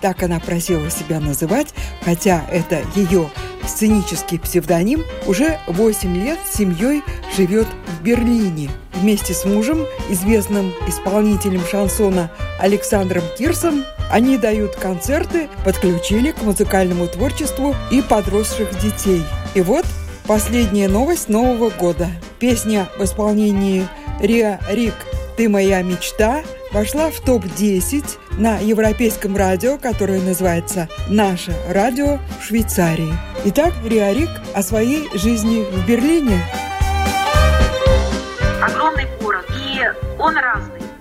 так она просила себя называть, хотя это ее сценический псевдоним, уже 8 лет с семьей живет в Берлине. Вместе с мужем, известным исполнителем шансона Александром Кирсом, они дают концерты, подключили к музыкальному творчеству и подросших детей. И вот последняя новость Нового года. Песня в исполнении Риа Рик «Ты моя мечта» вошла в топ-10 на европейском радио, которое называется «Наше радио в Швейцарии». Итак, Риа Рик о своей жизни в Берлине. Огромный город, и он разный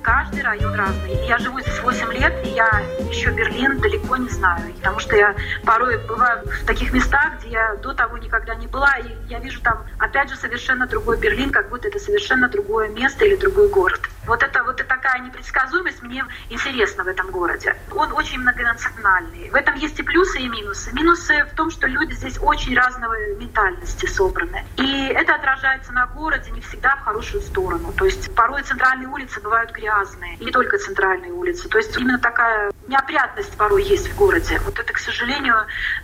каждый район разный. Я живу здесь 8 лет, и я еще Берлин далеко не знаю, потому что я порой бываю в таких местах, где я до того никогда не была, и я вижу там, опять же, совершенно другой Берлин, как будто это совершенно другое место или другой город. Вот это вот такая непредсказуемость мне интересна в этом городе. Он очень многонациональный. В этом есть и плюсы, и минусы. Минусы в том, что люди здесь очень разного ментальности собраны. И это отражается на городе не всегда в хорошую сторону. То есть порой центральные улицы бывают грязные. И не только центральные улицы. То есть именно такая неопрятность порой есть в городе. Вот это, к сожалению,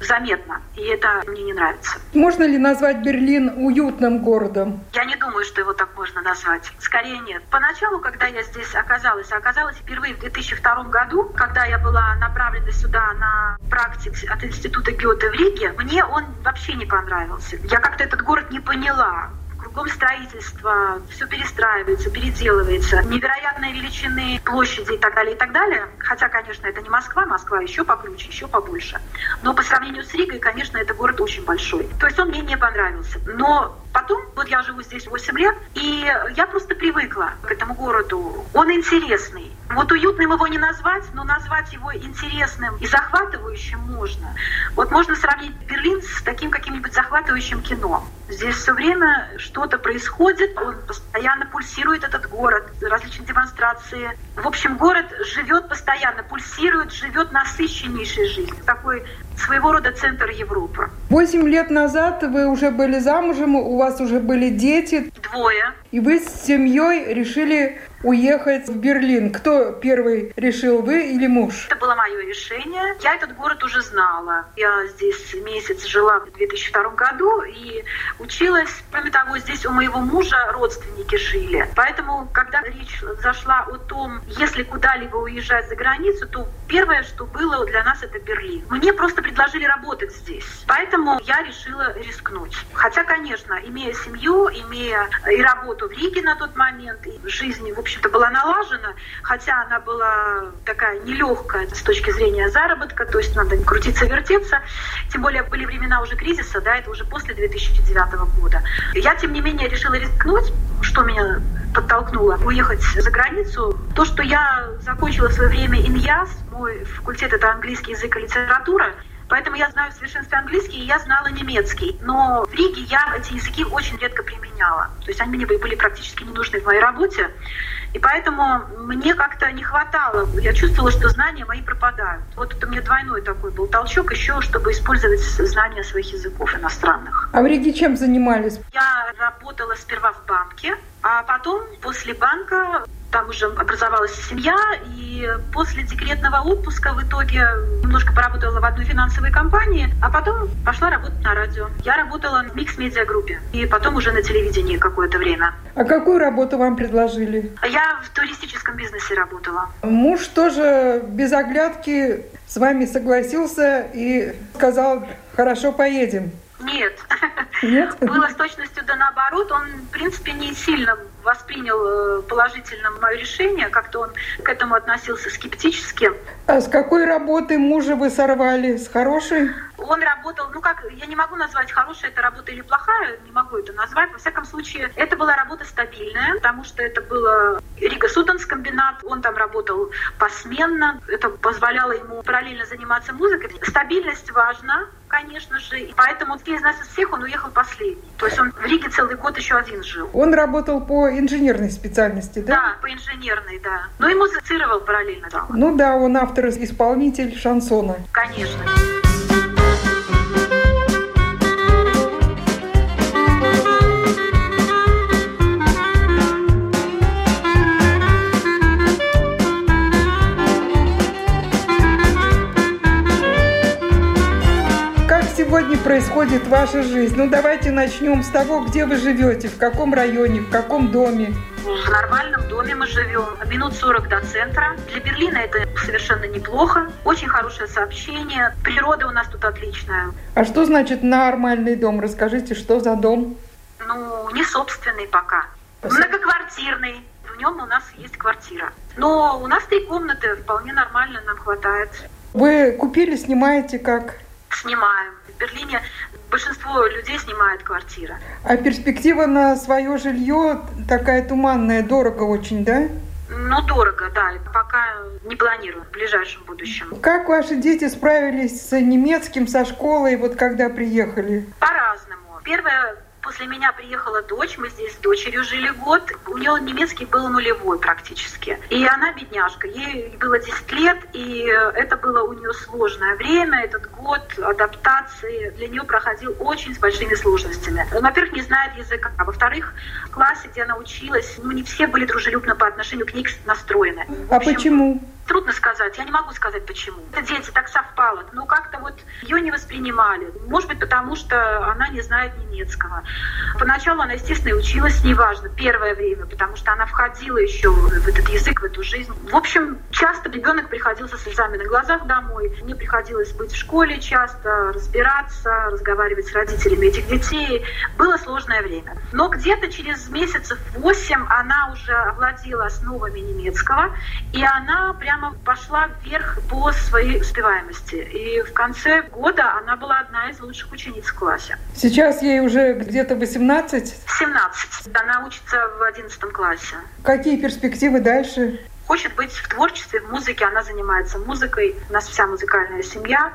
заметно. И это мне не нравится. Можно ли назвать Берлин уютным городом? Я не думаю, что его так можно назвать. Скорее нет. Поначалу, когда когда я здесь оказалась, оказалась впервые в 2002 году, когда я была направлена сюда на практик от Института Гёте в Риге, мне он вообще не понравился. Я как-то этот город не поняла кругом строительство, все перестраивается, переделывается, невероятные величины площади и так далее, и так далее. Хотя, конечно, это не Москва, Москва еще покруче, еще побольше. Но по сравнению с Ригой, конечно, это город очень большой. То есть он мне не понравился. Но Потом, вот я живу здесь 8 лет, и я просто привыкла к этому городу. Он интересный. Вот уютным его не назвать, но назвать его интересным и захватывающим можно. Вот можно сравнить Берлин с таким каким-нибудь захватывающим кино. Здесь все время что-то происходит, он постоянно пульсирует, этот город, различные демонстрации. В общем, город живет постоянно, пульсирует, живет насыщеннейшей жизнью. Такой своего рода центр Европы. Восемь лет назад вы уже были замужем, у вас уже были дети. Двое. И вы с семьей решили уехать в Берлин. Кто первый решил, вы или муж? Это было мое решение. Я этот город уже знала. Я здесь месяц жила в 2002 году и училась. Кроме того, здесь у моего мужа родственники жили. Поэтому, когда речь зашла о том, если куда-либо уезжать за границу, то первое, что было для нас, это Берлин. Мне просто предложили работать здесь. Поэтому я решила рискнуть. Хотя, конечно, имея семью, имея и работу в Риге на тот момент, и жизнь, в общем, общем-то, была налажена, хотя она была такая нелегкая с точки зрения заработка, то есть надо крутиться, вертеться. Тем более были времена уже кризиса, да, это уже после 2009 года. Я, тем не менее, решила рискнуть, что меня подтолкнуло уехать за границу. То, что я закончила в свое время ИНЯС, мой факультет — это английский язык и литература, Поэтому я знаю в совершенстве английский, и я знала немецкий. Но в Риге я эти языки очень редко применяла. То есть они мне были практически не нужны в моей работе. И поэтому мне как-то не хватало. Я чувствовала, что знания мои пропадают. Вот это мне двойной такой был толчок еще, чтобы использовать знания своих языков иностранных. А в Риге чем занимались? Я работала сперва в банке, а потом после банка там уже образовалась семья, и после декретного отпуска в итоге немножко поработала в одной финансовой компании, а потом пошла работать на радио. Я работала в Mix Media Group е, и потом уже на телевидении какое-то время. А какую работу вам предложили? Я в туристическом бизнесе работала. Муж тоже без оглядки с вами согласился и сказал, хорошо, поедем. Нет. Нет? Было с точностью да наоборот. Он, в принципе, не сильно воспринял э, положительно мое решение, как-то он к этому относился скептически. А с какой работы мужа вы сорвали? С хорошей? Он работал, ну как, я не могу назвать хорошая это работа или плохая, не могу это назвать. Во всяком случае, это была работа стабильная, потому что это было Рига Суданс комбинат, он там работал посменно, это позволяло ему параллельно заниматься музыкой. Стабильность важна, конечно же, и поэтому из нас из всех он уехал последний. То есть он в Риге целый год еще один жил. Он работал по инженерной специальности, да? Да, по инженерной, да. Но и музицировал параллельно. Да. Ну да, он автор-исполнитель шансона. Конечно. Происходит ваша жизнь? Ну, давайте начнем с того, где вы живете, в каком районе, в каком доме. В нормальном доме мы живем. Минут 40 до центра. Для Берлина это совершенно неплохо. Очень хорошее сообщение. Природа у нас тут отличная. А что значит нормальный дом? Расскажите, что за дом? Ну, не собственный пока. Многоквартирный. В нем у нас есть квартира. Но у нас три комнаты, вполне нормально нам хватает. Вы купили, снимаете как? Снимаем. Берлине большинство людей снимает квартиры. А перспектива на свое жилье такая туманная, дорого очень, да? Ну, дорого, да. Пока не планирую в ближайшем будущем. Как ваши дети справились с немецким, со школой, вот когда приехали? По-разному. Первое После меня приехала дочь, мы здесь с дочерью жили год. У нее немецкий был нулевой практически. И она бедняжка, ей было 10 лет, и это было у нее сложное время, этот год адаптации для нее проходил очень с большими сложностями. Во-первых, не знает языка, а во-вторых, в классе, где она училась, ну, не все были дружелюбно по отношению к ней настроены. А общем, почему? Трудно сказать, я не могу сказать почему. Это дети, так совпало. Но как-то вот ее не воспринимали. Может быть, потому что она не знает немецкого. Поначалу она, естественно, и училась, неважно, первое время, потому что она входила еще в этот язык, в эту жизнь. В общем, часто ребенок приходил со слезами на глазах домой. Мне приходилось быть в школе часто, разбираться, разговаривать с родителями этих детей. Было сложное время. Но где-то через месяцев восемь она уже овладела основами немецкого, и она прям прямо пошла вверх по своей успеваемости. И в конце года она была одна из лучших учениц в классе. Сейчас ей уже где-то 18? 17. Она учится в 11 классе. Какие перспективы дальше? Хочет быть в творчестве, в музыке. Она занимается музыкой. У нас вся музыкальная семья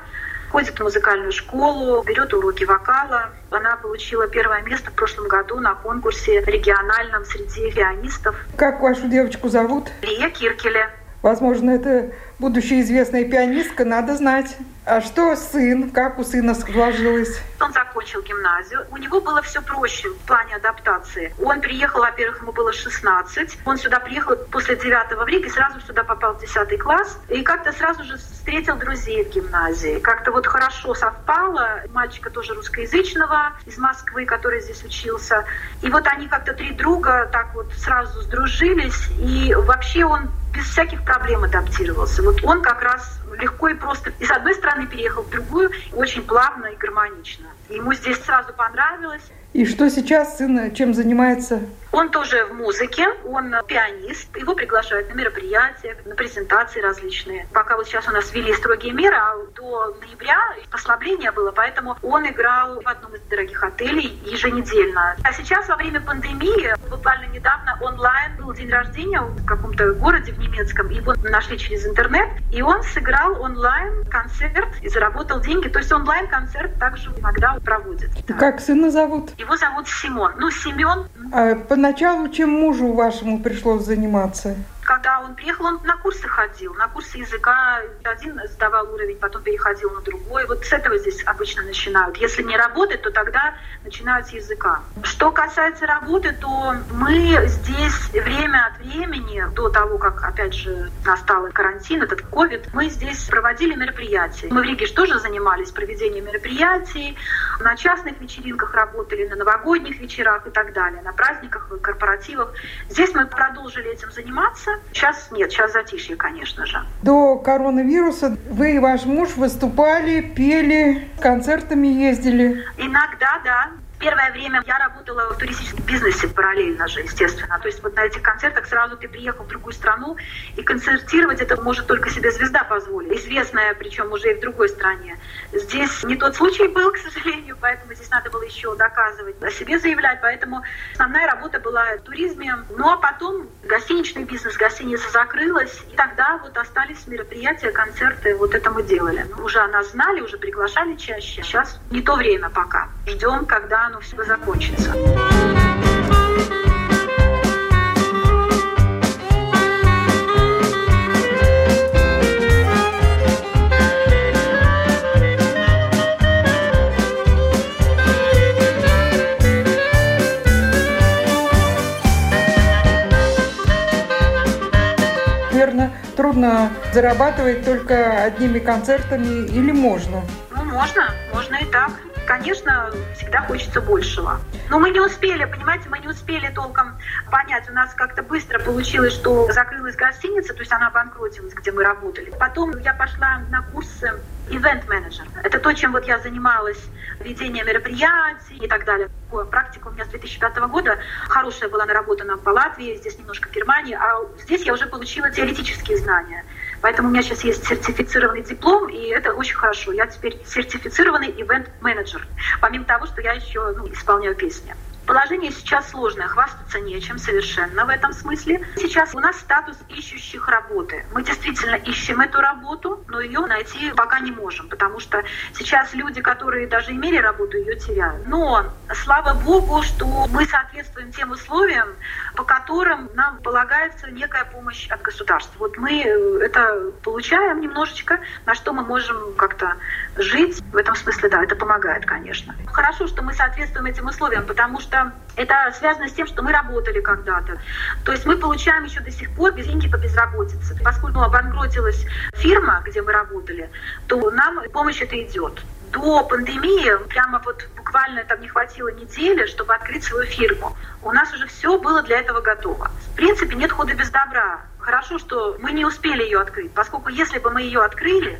ходит в музыкальную школу, берет уроки вокала. Она получила первое место в прошлом году на конкурсе региональном среди пианистов. Как вашу девочку зовут? Лия Киркеле. Возможно, это будущая известная пианистка, надо знать. А что сын? Как у сына сложилось? Он закончил гимназию. У него было все проще в плане адаптации. Он приехал, во-первых, ему было 16. Он сюда приехал после 9 в Риге, сразу сюда попал в 10 класс. И как-то сразу же встретил друзей в гимназии. Как-то вот хорошо совпало. Мальчика тоже русскоязычного из Москвы, который здесь учился. И вот они как-то три друга так вот сразу сдружились. И вообще он без всяких проблем адаптировался. Вот он как раз легко и просто и с одной стороны переехал в другую, очень плавно и гармонично. Ему здесь сразу понравилось. И что сейчас сын чем занимается? Он тоже в музыке, он пианист. Его приглашают на мероприятия, на презентации различные. Пока вот сейчас у нас ввели строгие меры, а до ноября послабление было, поэтому он играл в одном из дорогих отелей еженедельно. А сейчас во время пандемии, буквально недавно онлайн был день рождения в каком-то городе в немецком, его нашли через интернет, и он сыграл онлайн концерт и заработал деньги. То есть онлайн-концерт также иногда проводит. Да. Как сына зовут? Его зовут Симон. Ну, Семен. А поначалу чем мужу вашему пришлось заниматься? Когда он приехал, он на курсы ходил, на курсы языка. Один сдавал уровень, потом переходил на другой. Вот с этого здесь обычно начинают. Если не работать, то тогда начинают с языка. Что касается работы, то мы здесь время от времени, до того, как, опять же, настал карантин, этот ковид, мы здесь проводили мероприятия. Мы в Риге тоже занимались проведением мероприятий, на частных вечеринках работали, на новогодних вечерах и так далее, на праздниках, корпоративах. Здесь мы продолжили этим заниматься. Сейчас нет, сейчас затишье, конечно же. До коронавируса вы и ваш муж выступали, пели, концертами ездили? Иногда, да. Первое время я работала в туристическом бизнесе параллельно же, естественно. То есть вот на этих концертах сразу ты приехал в другую страну, и концертировать это может только себе звезда позволить. Известная, причем уже и в другой стране. Здесь не тот случай был, к сожалению, поэтому здесь надо было еще доказывать, о себе заявлять. Поэтому основная работа была в туризме. Ну а потом гостиничный бизнес, гостиница закрылась, и тогда вот остались мероприятия, концерты, вот это мы делали. Уже нас знали, уже приглашали чаще. Сейчас не то время пока. Ждем, когда оно все закончится. Наверное, трудно зарабатывать только одними концертами или можно? Ну, можно, можно и так конечно, всегда хочется большего. Но мы не успели, понимаете, мы не успели толком понять. У нас как-то быстро получилось, что закрылась гостиница, то есть она обанкротилась, где мы работали. Потом я пошла на курсы ивент-менеджер. Это то, чем вот я занималась, ведение мероприятий и так далее. Практика у меня с 2005 года хорошая была наработана по Латвии, здесь немножко в Германии, а здесь я уже получила теоретические знания. Поэтому у меня сейчас есть сертифицированный диплом, и это очень хорошо. Я теперь сертифицированный ивент-менеджер, помимо того, что я еще ну, исполняю песни. Положение сейчас сложное, хвастаться нечем совершенно в этом смысле. Сейчас у нас статус ищущих работы. Мы действительно ищем эту работу, но ее найти пока не можем, потому что сейчас люди, которые даже имели работу, ее теряют. Но слава богу, что мы соответствуем тем условиям, по которым нам полагается некая помощь от государства. Вот мы это получаем немножечко, на что мы можем как-то жить. В этом смысле, да, это помогает, конечно. Хорошо, что мы соответствуем этим условиям, потому что это связано с тем, что мы работали когда-то. То есть мы получаем еще до сих пор деньги по безработице. Поскольку обанкротилась фирма, где мы работали, то нам помощь это идет. До пандемии прямо вот буквально там не хватило недели, чтобы открыть свою фирму. У нас уже все было для этого готово. В принципе, нет хода без добра. Хорошо, что мы не успели ее открыть, поскольку если бы мы ее открыли,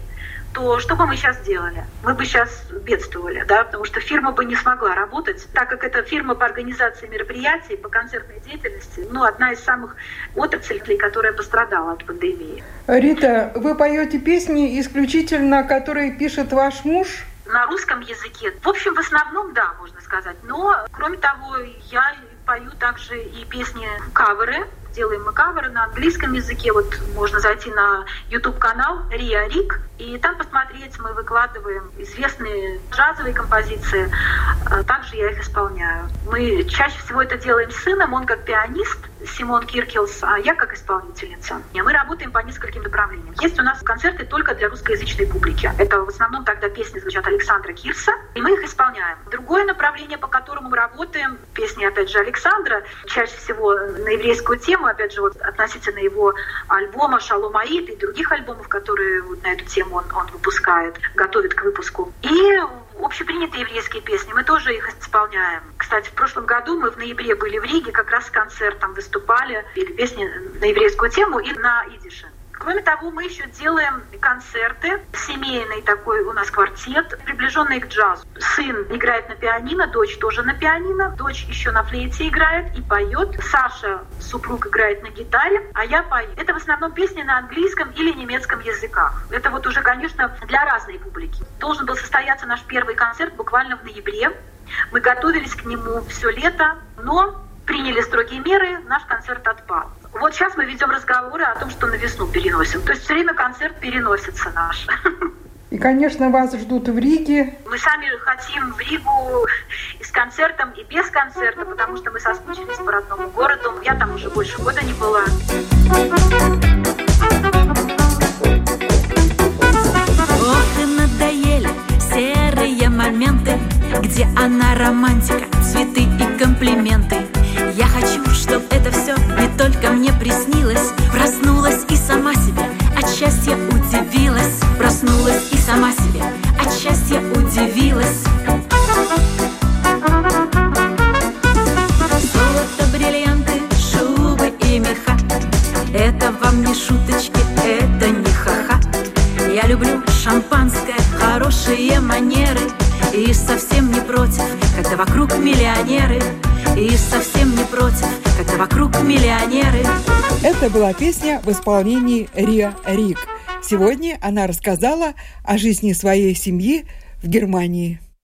то что бы мы сейчас делали? Мы бы сейчас бедствовали, да, потому что фирма бы не смогла работать, так как это фирма по организации мероприятий, по концертной деятельности, ну, одна из самых отраслей, которая пострадала от пандемии. Рита, вы поете песни исключительно, которые пишет ваш муж? На русском языке. В общем, в основном, да, можно сказать. Но, кроме того, я пою также и песни каверы, делаем мы каверы на английском языке. Вот можно зайти на YouTube-канал Риа Рик, и там посмотреть, мы выкладываем известные джазовые композиции. А также я их исполняю. Мы чаще всего это делаем с сыном, он как пианист, Симон Киркелс, а я как исполнительница. Мы работаем по нескольким направлениям. Есть у нас концерты только для русскоязычной публики. Это в основном тогда песни звучат Александра Кирса, и мы их исполняем. Другое направление, по которому мы работаем, песни, опять же, Александра, чаще всего на еврейскую тему, опять же, вот относительно его альбома «Шалом Аид» и других альбомов, которые на эту тему он, он выпускает, готовит к выпуску. И общепринятые еврейские песни, мы тоже их исполняем. Кстати, в прошлом году мы в ноябре были в Риге, как раз с концертом выступали, или песни на еврейскую тему и на идише. Кроме того, мы еще делаем концерты, семейный такой у нас квартет, приближенный к джазу. Сын играет на пианино, дочь тоже на пианино, дочь еще на флейте играет и поет. Саша, супруг, играет на гитаре, а я пою. Это в основном песни на английском или немецком языках. Это вот уже, конечно, для разной публики. Должен был состояться наш первый концерт буквально в ноябре. Мы готовились к нему все лето, но приняли строгие меры, наш концерт отпал. Вот сейчас мы ведем разговоры о том, что на весну переносим. То есть все время концерт переносится наш. И, конечно, вас ждут в Риге. Мы сами хотим в Ригу и с концертом, и без концерта, потому что мы соскучились по родному городу. Я там уже больше года не была. Ох, и надоели серые моменты, где она романтика, цветы и комплименты. Я хочу, чтобы это все не только мне приснилось. Проснулась и сама себе от счастья удивилась. Проснулась и сама себе. От счастья удивилась. Золото, бриллианты, шубы и меха. Это вам не шуточки, это не ха-ха. Я люблю шампанское, хорошие манеры. И совсем не против, когда вокруг миллионеры И совсем не против, когда вокруг миллионеры Это была песня в исполнении Риа Рик. Сегодня она рассказала о жизни своей семьи в Германии.